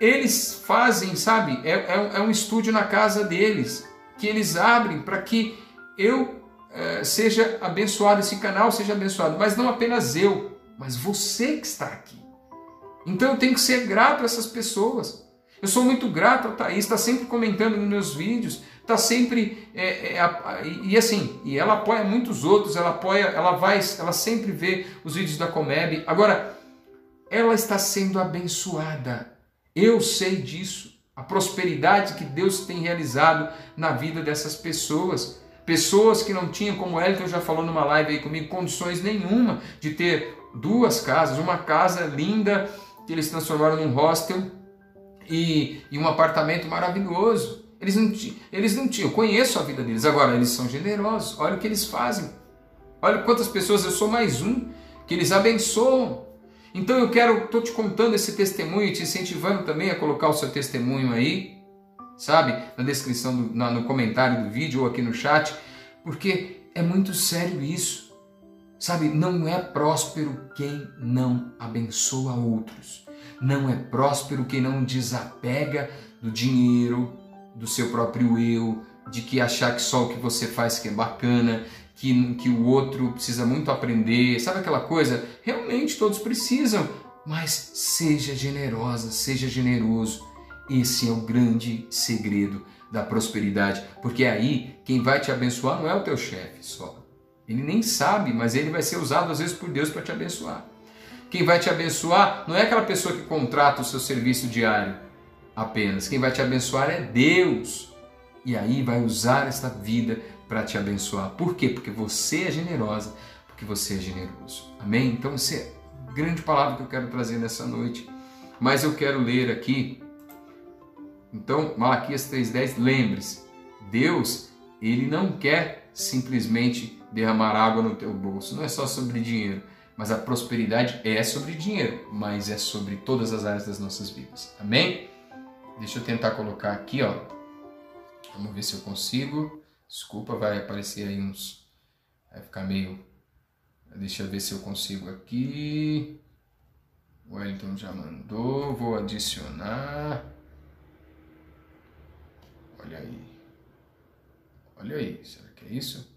Eles fazem, sabe? É, é, é um estúdio na casa deles que eles abrem para que eu é, seja abençoado, esse canal seja abençoado. Mas não apenas eu, mas você que está aqui. Então eu tenho que ser grato a essas pessoas. Eu sou muito grato a Thaís, está sempre comentando nos meus vídeos, está sempre é, é, e assim, e ela apoia muitos outros, ela apoia, ela vai, ela sempre vê os vídeos da Comeb. Agora, ela está sendo abençoada. Eu sei disso. A prosperidade que Deus tem realizado na vida dessas pessoas. Pessoas que não tinham, como Elton já falou numa live aí comigo, condições nenhuma de ter duas casas, uma casa linda que eles transformaram num hostel e, e um apartamento maravilhoso. Eles não, eles não tinham, eu conheço a vida deles, agora eles são generosos, olha o que eles fazem. Olha quantas pessoas, eu sou mais um, que eles abençoam. Então eu quero, estou te contando esse testemunho, te incentivando também a colocar o seu testemunho aí, sabe? Na descrição, do, na, no comentário do vídeo ou aqui no chat, porque é muito sério isso. Sabe, não é próspero quem não abençoa outros. Não é próspero quem não desapega do dinheiro, do seu próprio eu, de que achar que só o que você faz que é bacana, que, que o outro precisa muito aprender. Sabe aquela coisa? Realmente todos precisam, mas seja generosa, seja generoso. Esse é o grande segredo da prosperidade, porque aí quem vai te abençoar não é o teu chefe só, ele nem sabe, mas ele vai ser usado às vezes por Deus para te abençoar. Quem vai te abençoar não é aquela pessoa que contrata o seu serviço diário apenas. Quem vai te abençoar é Deus. E aí vai usar esta vida para te abençoar. Por quê? Porque você é generosa, porque você é generoso. Amém? Então, essa é a grande palavra que eu quero trazer nessa noite. Mas eu quero ler aqui. Então, Malaquias 3,10, lembre-se, Deus, ele não quer simplesmente derramar água no teu bolso. Não é só sobre dinheiro, mas a prosperidade é sobre dinheiro, mas é sobre todas as áreas das nossas vidas. Amém? Deixa eu tentar colocar aqui, ó. Vamos ver se eu consigo. Desculpa, vai aparecer aí uns. Vai ficar meio. Deixa eu ver se eu consigo aqui. O Wellington já mandou. Vou adicionar. Olha aí. Olha aí. Será que é isso?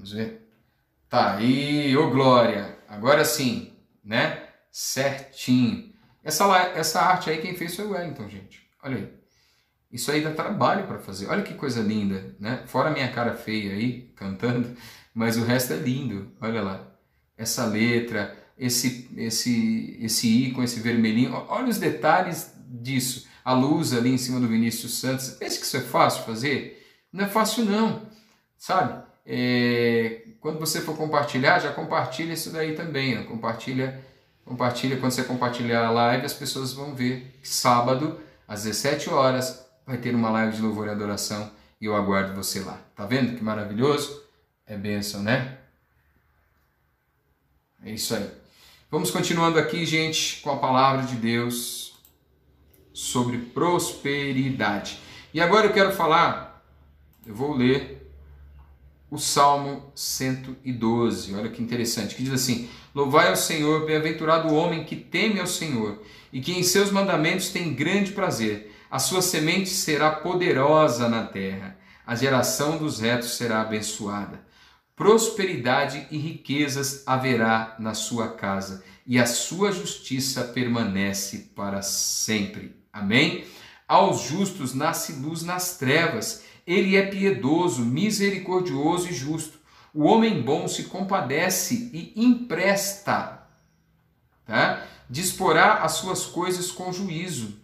Vamos ver. Tá aí, ô glória. Agora sim, né? Certinho. Essa, essa arte aí quem fez foi o Wellington, gente. Olha aí. Isso aí dá trabalho para fazer. Olha que coisa linda, né? Fora a minha cara feia aí, cantando, mas o resto é lindo. Olha lá. Essa letra, esse esse esse ícone, esse vermelhinho. Olha os detalhes disso. A luz ali em cima do Vinícius Santos. Pensa que isso é fácil fazer? Não é fácil não, sabe? É, quando você for compartilhar, já compartilha isso daí também. Né? Compartilha, compartilha. Quando você compartilhar a live, as pessoas vão ver que sábado, às 17 horas, vai ter uma live de louvor e adoração e eu aguardo você lá. Tá vendo que maravilhoso? É bênção, né? É isso aí. Vamos continuando aqui, gente, com a palavra de Deus sobre prosperidade. E agora eu quero falar, eu vou ler o Salmo 112. Olha que interessante, que diz assim: Louvai ao Senhor, bem-aventurado o homem que teme ao Senhor e que em seus mandamentos tem grande prazer. A sua semente será poderosa na terra, a geração dos retos será abençoada. Prosperidade e riquezas haverá na sua casa, e a sua justiça permanece para sempre. Amém? Aos justos nasce luz nas trevas ele é piedoso, misericordioso e justo. O homem bom se compadece e empresta. Tá? Disporá as suas coisas com juízo.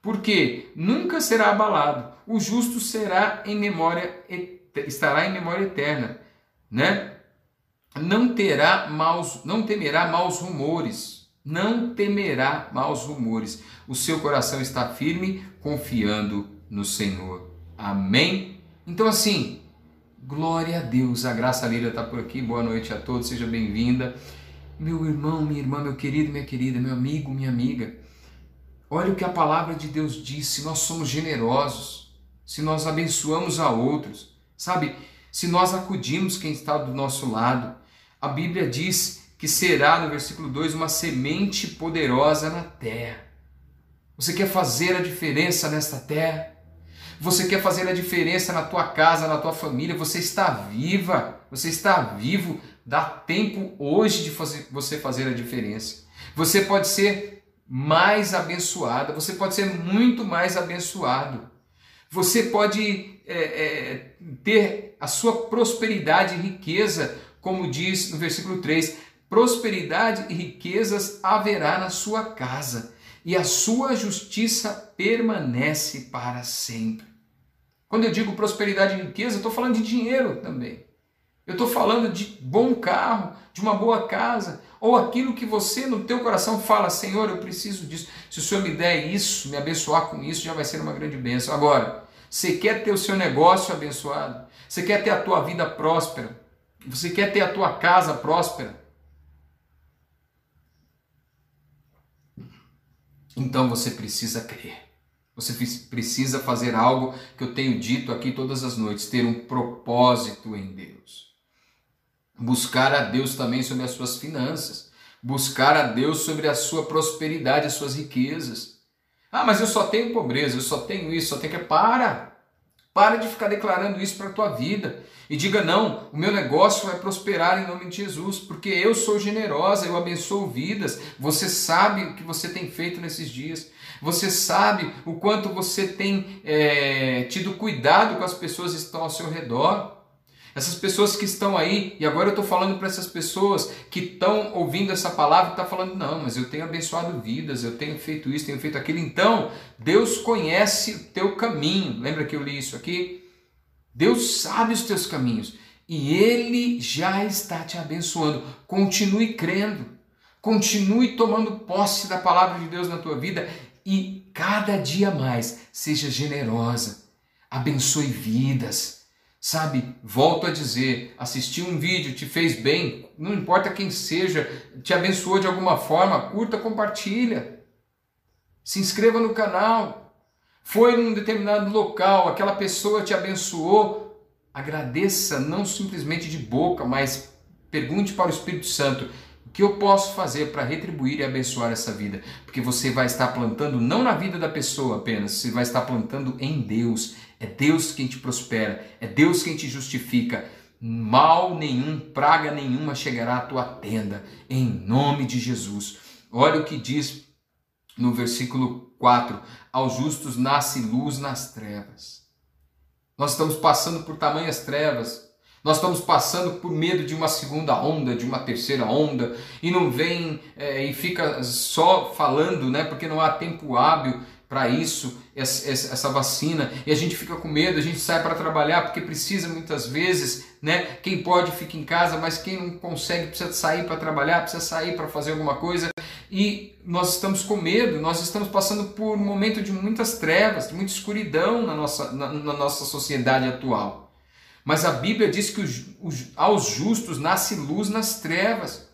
Porque nunca será abalado. O justo será em memória estará em memória eterna, né? Não terá maus, não temerá maus rumores. Não temerá maus rumores. O seu coração está firme, confiando no Senhor. Amém? Então, assim, glória a Deus. A Graça Lília está por aqui. Boa noite a todos, seja bem-vinda. Meu irmão, minha irmã, meu querido, minha querida, meu amigo, minha amiga. Olha o que a palavra de Deus diz: se nós somos generosos, se nós abençoamos a outros, sabe? Se nós acudimos quem está do nosso lado, A Bíblia diz que será, no versículo 2, uma semente poderosa na terra. Você quer fazer a diferença nesta terra? Você quer fazer a diferença na tua casa, na tua família? Você está viva, você está vivo. Dá tempo hoje de fazer, você fazer a diferença. Você pode ser mais abençoada, você pode ser muito mais abençoado. Você pode é, é, ter a sua prosperidade e riqueza, como diz no versículo 3: prosperidade e riquezas haverá na sua casa, e a sua justiça permanece para sempre. Quando eu digo prosperidade e riqueza, eu estou falando de dinheiro também. Eu estou falando de bom carro, de uma boa casa, ou aquilo que você no teu coração fala, Senhor, eu preciso disso. Se o Senhor me der isso, me abençoar com isso, já vai ser uma grande bênção. Agora, você quer ter o seu negócio abençoado? Você quer ter a tua vida próspera? Você quer ter a tua casa próspera? Então você precisa crer. Você precisa fazer algo que eu tenho dito aqui todas as noites, ter um propósito em Deus. Buscar a Deus também sobre as suas finanças, buscar a Deus sobre a sua prosperidade, as suas riquezas. Ah, mas eu só tenho pobreza, eu só tenho isso, só tenho que. Para! Para de ficar declarando isso para a tua vida. E diga: não, o meu negócio vai prosperar em nome de Jesus, porque eu sou generosa, eu abençoo vidas. Você sabe o que você tem feito nesses dias. Você sabe o quanto você tem é, tido cuidado com as pessoas que estão ao seu redor. Essas pessoas que estão aí, e agora eu estou falando para essas pessoas que estão ouvindo essa palavra e estão tá falando, não, mas eu tenho abençoado vidas, eu tenho feito isso, tenho feito aquilo. Então, Deus conhece o teu caminho. Lembra que eu li isso aqui? Deus sabe os teus caminhos e Ele já está te abençoando. Continue crendo, continue tomando posse da palavra de Deus na tua vida e cada dia mais seja generosa, abençoe vidas Sabe, volto a dizer, assistir um vídeo te fez bem, não importa quem seja, te abençoou de alguma forma, curta, compartilha. Se inscreva no canal. Foi num determinado local, aquela pessoa te abençoou, agradeça não simplesmente de boca, mas pergunte para o Espírito Santo: o que eu posso fazer para retribuir e abençoar essa vida? Porque você vai estar plantando não na vida da pessoa apenas, você vai estar plantando em Deus é Deus quem te prospera, é Deus quem te justifica. Mal nenhum, praga nenhuma chegará à tua tenda, em nome de Jesus. Olha o que diz no versículo 4: Aos justos nasce luz nas trevas. Nós estamos passando por tamanhas trevas, nós estamos passando por medo de uma segunda onda, de uma terceira onda, e não vem é, e fica só falando, né? Porque não há tempo hábil para isso, essa vacina, e a gente fica com medo, a gente sai para trabalhar porque precisa muitas vezes, né? Quem pode fica em casa, mas quem não consegue precisa sair para trabalhar, precisa sair para fazer alguma coisa, e nós estamos com medo, nós estamos passando por um momento de muitas trevas, de muita escuridão na nossa, na, na nossa sociedade atual. Mas a Bíblia diz que os, os, aos justos nasce luz nas trevas.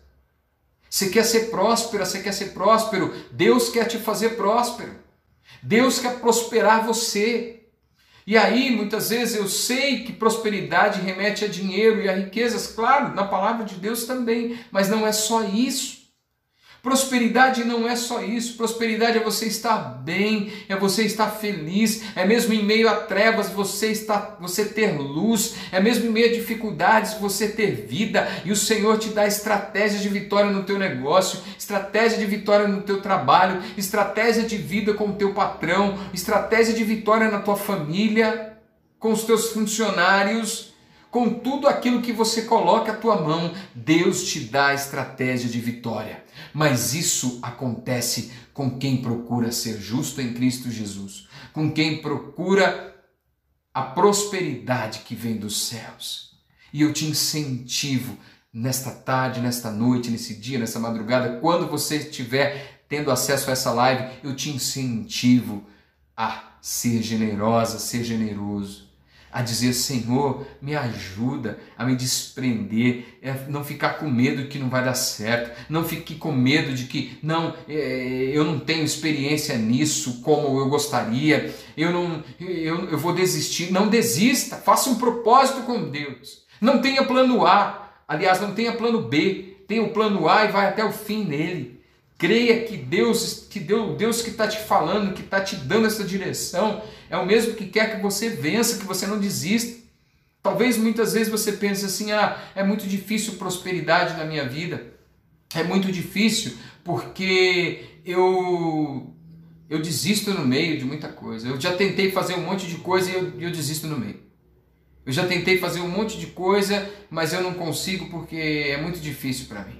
Você quer ser próspera, você quer ser próspero, Deus quer te fazer próspero. Deus quer prosperar você. E aí, muitas vezes eu sei que prosperidade remete a dinheiro e a riquezas, claro, na palavra de Deus também, mas não é só isso. Prosperidade não é só isso. Prosperidade é você estar bem, é você estar feliz, é mesmo em meio a trevas você estar, você ter luz, é mesmo em meio a dificuldades você ter vida. E o Senhor te dá estratégia de vitória no teu negócio, estratégia de vitória no teu trabalho, estratégia de vida com o teu patrão, estratégia de vitória na tua família, com os teus funcionários com tudo aquilo que você coloca a tua mão, Deus te dá a estratégia de vitória. Mas isso acontece com quem procura ser justo em Cristo Jesus, com quem procura a prosperidade que vem dos céus. E eu te incentivo nesta tarde, nesta noite, nesse dia, nessa madrugada, quando você estiver tendo acesso a essa live, eu te incentivo a ser generosa, ser generoso a dizer: Senhor, me ajuda a me desprender, é, não ficar com medo que não vai dar certo, não fique com medo de que não, é, eu não tenho experiência nisso como eu gostaria, eu não, eu, eu vou desistir. Não desista, faça um propósito com Deus. Não tenha plano A. Aliás, não tenha plano B, tenha o plano A e vai até o fim nele. Creia que Deus, que Deus, Deus que está te falando, que está te dando essa direção, é o mesmo que quer que você vença, que você não desista. Talvez muitas vezes você pense assim: ah, é muito difícil prosperidade na minha vida, é muito difícil porque eu eu desisto no meio de muita coisa. Eu já tentei fazer um monte de coisa e eu, eu desisto no meio. Eu já tentei fazer um monte de coisa, mas eu não consigo porque é muito difícil para mim.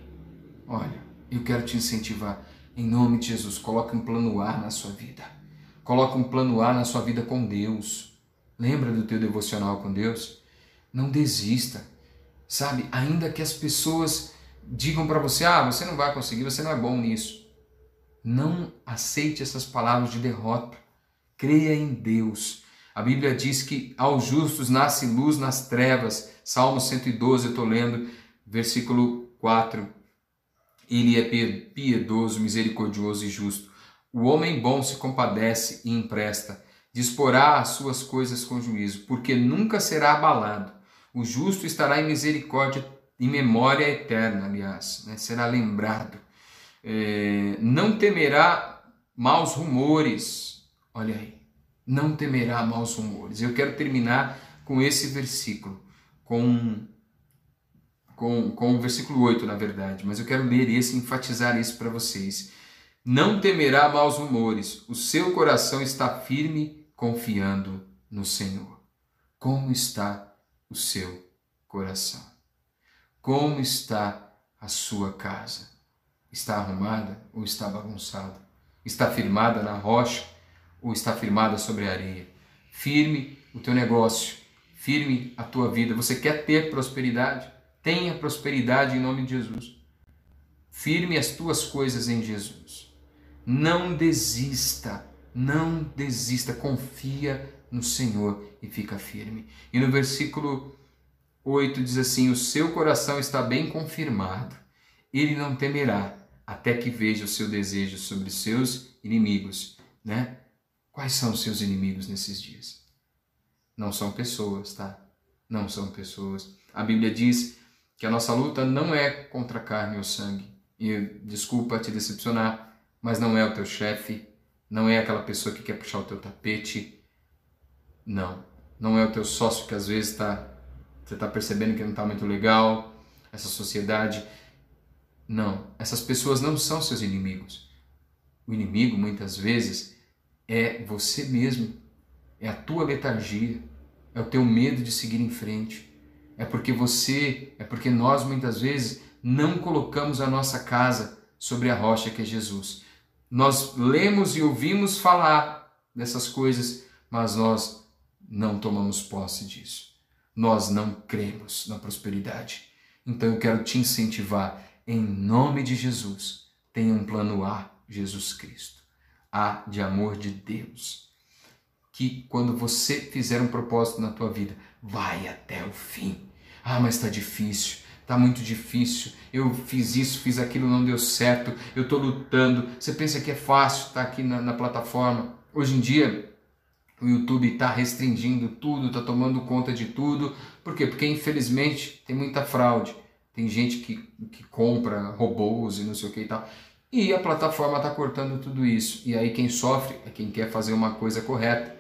Olha, eu quero te incentivar. Em nome de Jesus, coloque um plano A na sua vida. Coloque um plano A na sua vida com Deus. Lembra do teu devocional com Deus? Não desista. Sabe, ainda que as pessoas digam para você: "Ah, você não vai conseguir, você não é bom nisso". Não aceite essas palavras de derrota. Creia em Deus. A Bíblia diz que aos justos nasce luz nas trevas. Salmo 112, eu estou lendo, versículo 4. Ele é piedoso, misericordioso e justo. O homem bom se compadece e empresta. Disporá as suas coisas com juízo, porque nunca será abalado. O justo estará em misericórdia, em memória eterna, aliás, né? será lembrado é, não temerá maus rumores. Olha aí, não temerá maus rumores. Eu quero terminar com esse versículo, com, com, com o versículo 8, na verdade, mas eu quero ler esse enfatizar isso para vocês. Não temerá maus rumores, o seu coração está firme, confiando no Senhor. Como está o seu coração? Como está a sua casa? Está arrumada ou está bagunçada? Está firmada na rocha ou está firmada sobre a areia? Firme o teu negócio, firme a tua vida. Você quer ter prosperidade? Tenha prosperidade em nome de Jesus. Firme as tuas coisas em Jesus. Não desista, não desista, confia no Senhor e fica firme. E no versículo 8 diz assim: O seu coração está bem confirmado, ele não temerá até que veja o seu desejo sobre seus inimigos, né? Quais são os seus inimigos nesses dias? Não são pessoas, tá? Não são pessoas. A Bíblia diz que a nossa luta não é contra carne ou sangue. E desculpa te decepcionar, mas não é o teu chefe, não é aquela pessoa que quer puxar o teu tapete. Não, não é o teu sócio que às vezes está você está percebendo que não está muito legal, essa sociedade. Não, essas pessoas não são seus inimigos. O inimigo, muitas vezes, é você mesmo, é a tua letargia, é o teu medo de seguir em frente. É porque você, é porque nós muitas vezes não colocamos a nossa casa sobre a rocha que é Jesus. Nós lemos e ouvimos falar dessas coisas, mas nós não tomamos posse disso. Nós não cremos na prosperidade. Então eu quero te incentivar em nome de Jesus, tenha um plano A, Jesus Cristo. A de amor de Deus. Que quando você fizer um propósito na tua vida, vai até o fim. Ah, mas está difícil, está muito difícil. Eu fiz isso, fiz aquilo, não deu certo. Eu estou lutando. Você pensa que é fácil estar tá aqui na, na plataforma? Hoje em dia, o YouTube está restringindo tudo, está tomando conta de tudo. Por quê? Porque infelizmente tem muita fraude tem gente que, que compra robôs e não sei o que e tal. E a plataforma está cortando tudo isso. E aí quem sofre é quem quer fazer uma coisa correta.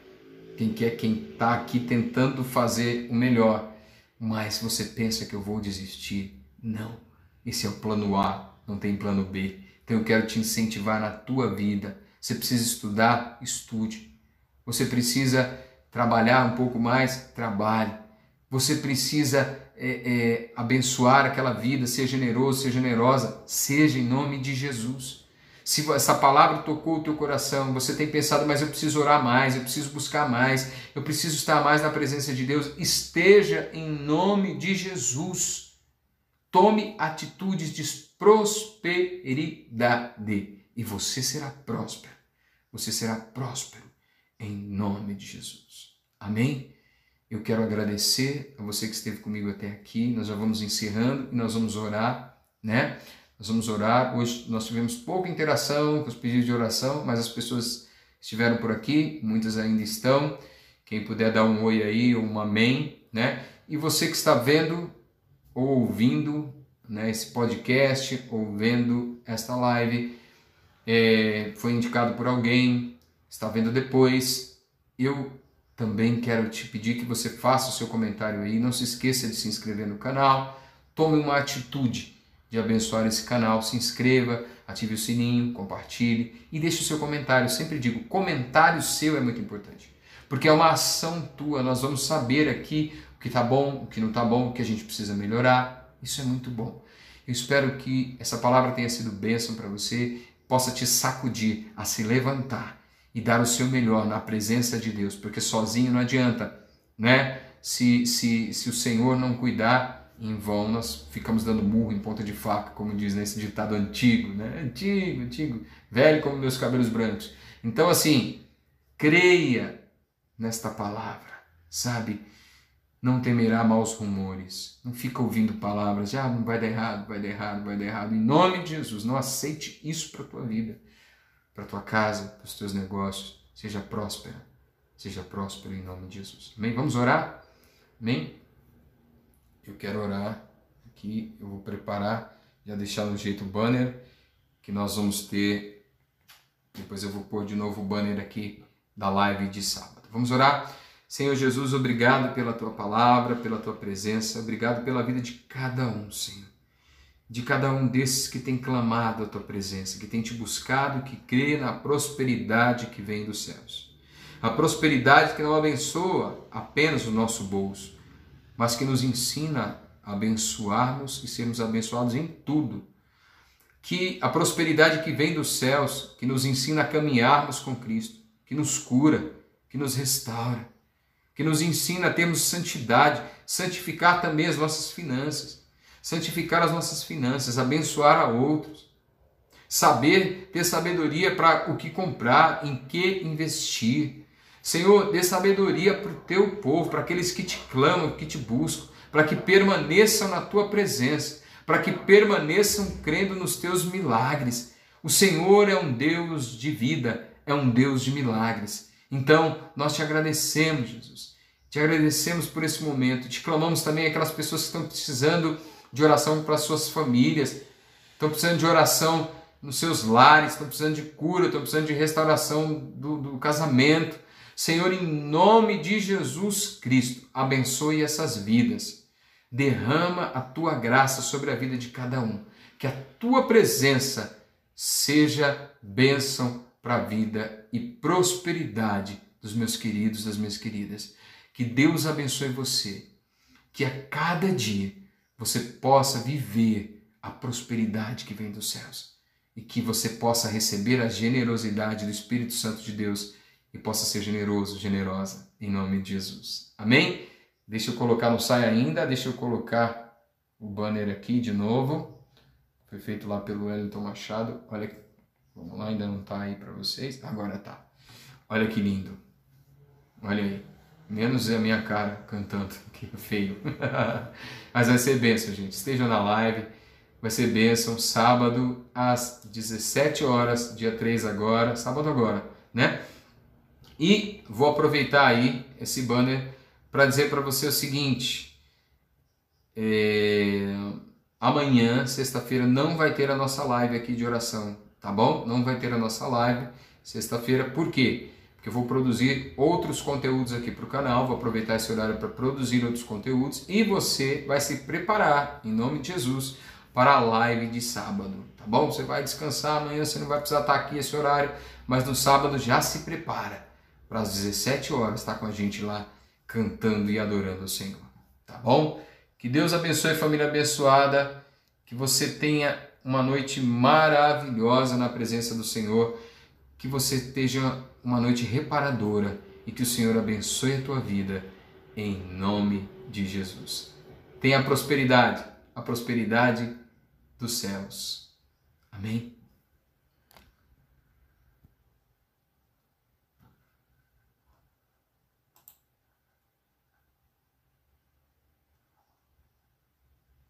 Quem quer, quem está aqui tentando fazer o melhor. Mas você pensa que eu vou desistir? Não. Esse é o plano A, não tem plano B. Então eu quero te incentivar na tua vida. Você precisa estudar? Estude. Você precisa trabalhar um pouco mais? Trabalhe. Você precisa é, é, abençoar aquela vida, ser generoso, ser generosa, seja em nome de Jesus. Se essa palavra tocou o teu coração, você tem pensado, mas eu preciso orar mais, eu preciso buscar mais, eu preciso estar mais na presença de Deus, esteja em nome de Jesus. Tome atitudes de prosperidade e você será próspero. Você será próspero em nome de Jesus. Amém? Eu quero agradecer a você que esteve comigo até aqui. Nós já vamos encerrando e nós vamos orar, né? Nós vamos orar. Hoje nós tivemos pouca interação com os pedidos de oração, mas as pessoas estiveram por aqui, muitas ainda estão. Quem puder dar um oi aí, um amém, né? E você que está vendo ou ouvindo né, esse podcast, ou vendo esta live, é, foi indicado por alguém, está vendo depois, eu também quero te pedir que você faça o seu comentário aí. Não se esqueça de se inscrever no canal. Tome uma atitude de abençoar esse canal. Se inscreva, ative o sininho, compartilhe e deixe o seu comentário. Eu sempre digo, comentário seu é muito importante. Porque é uma ação tua. Nós vamos saber aqui o que está bom, o que não está bom, o que a gente precisa melhorar. Isso é muito bom. Eu espero que essa palavra tenha sido bênção para você, possa te sacudir a se levantar e dar o seu melhor na presença de Deus, porque sozinho não adianta, né? Se, se, se o Senhor não cuidar, em vão nós ficamos dando murro em ponta de faca, como diz nesse ditado antigo, né? Antigo, antigo, velho como meus cabelos brancos. Então, assim, creia nesta palavra, sabe? Não temerá maus rumores. Não fica ouvindo palavras de, ah, não vai dar errado, vai dar errado, vai dar errado. Em nome de Jesus, não aceite isso para a tua vida para a tua casa, para os teus negócios. Seja próspera. Seja próspero em nome de Jesus. Amém? Vamos orar? Amém? Eu quero orar aqui. Eu vou preparar, já deixar no jeito o banner que nós vamos ter. Depois eu vou pôr de novo o banner aqui da live de sábado. Vamos orar? Senhor Jesus, obrigado pela tua palavra, pela tua presença, obrigado pela vida de cada um, Senhor de cada um desses que tem clamado a tua presença, que tem te buscado, que crê na prosperidade que vem dos céus. A prosperidade que não abençoa apenas o nosso bolso, mas que nos ensina a abençoarmos e sermos abençoados em tudo. Que a prosperidade que vem dos céus, que nos ensina a caminharmos com Cristo, que nos cura, que nos restaura, que nos ensina a termos santidade, santificar também as nossas finanças santificar as nossas finanças, abençoar a outros, saber ter sabedoria para o que comprar, em que investir. Senhor, dê sabedoria para o teu povo, para aqueles que te clamam, que te buscam, para que permaneçam na tua presença, para que permaneçam crendo nos teus milagres. O Senhor é um Deus de vida, é um Deus de milagres. Então, nós te agradecemos, Jesus. Te agradecemos por esse momento. Te clamamos também aquelas pessoas que estão precisando de oração para suas famílias, estão precisando de oração nos seus lares, estão precisando de cura, estão precisando de restauração do, do casamento. Senhor, em nome de Jesus Cristo, abençoe essas vidas. Derrama a tua graça sobre a vida de cada um. Que a tua presença seja bênção para a vida e prosperidade dos meus queridos, das minhas queridas. Que Deus abençoe você. Que a cada dia você possa viver a prosperidade que vem dos céus e que você possa receber a generosidade do Espírito Santo de Deus e possa ser generoso, generosa, em nome de Jesus. Amém? Deixa eu colocar, não sai ainda, deixa eu colocar o banner aqui de novo. Foi feito lá pelo Wellington Machado. Olha, vamos lá, ainda não está aí para vocês. Agora tá. Olha que lindo. Olha aí. Menos a minha cara cantando, que é feio. Mas vai ser bênção, gente. Estejam na live. Vai ser bênção. Sábado às 17 horas, dia 3 agora. Sábado agora, né? E vou aproveitar aí esse banner para dizer para você o seguinte. É... Amanhã, sexta-feira, não vai ter a nossa live aqui de oração, tá bom? Não vai ter a nossa live sexta-feira. Por quê? porque eu vou produzir outros conteúdos aqui para o canal, vou aproveitar esse horário para produzir outros conteúdos e você vai se preparar, em nome de Jesus, para a live de sábado, tá bom? Você vai descansar amanhã, você não vai precisar estar aqui esse horário, mas no sábado já se prepara para as 17 horas estar com a gente lá cantando e adorando o Senhor, tá bom? Que Deus abençoe família abençoada, que você tenha uma noite maravilhosa na presença do Senhor, que você esteja uma noite reparadora e que o Senhor abençoe a tua vida em nome de Jesus. Tenha prosperidade, a prosperidade dos céus. Amém?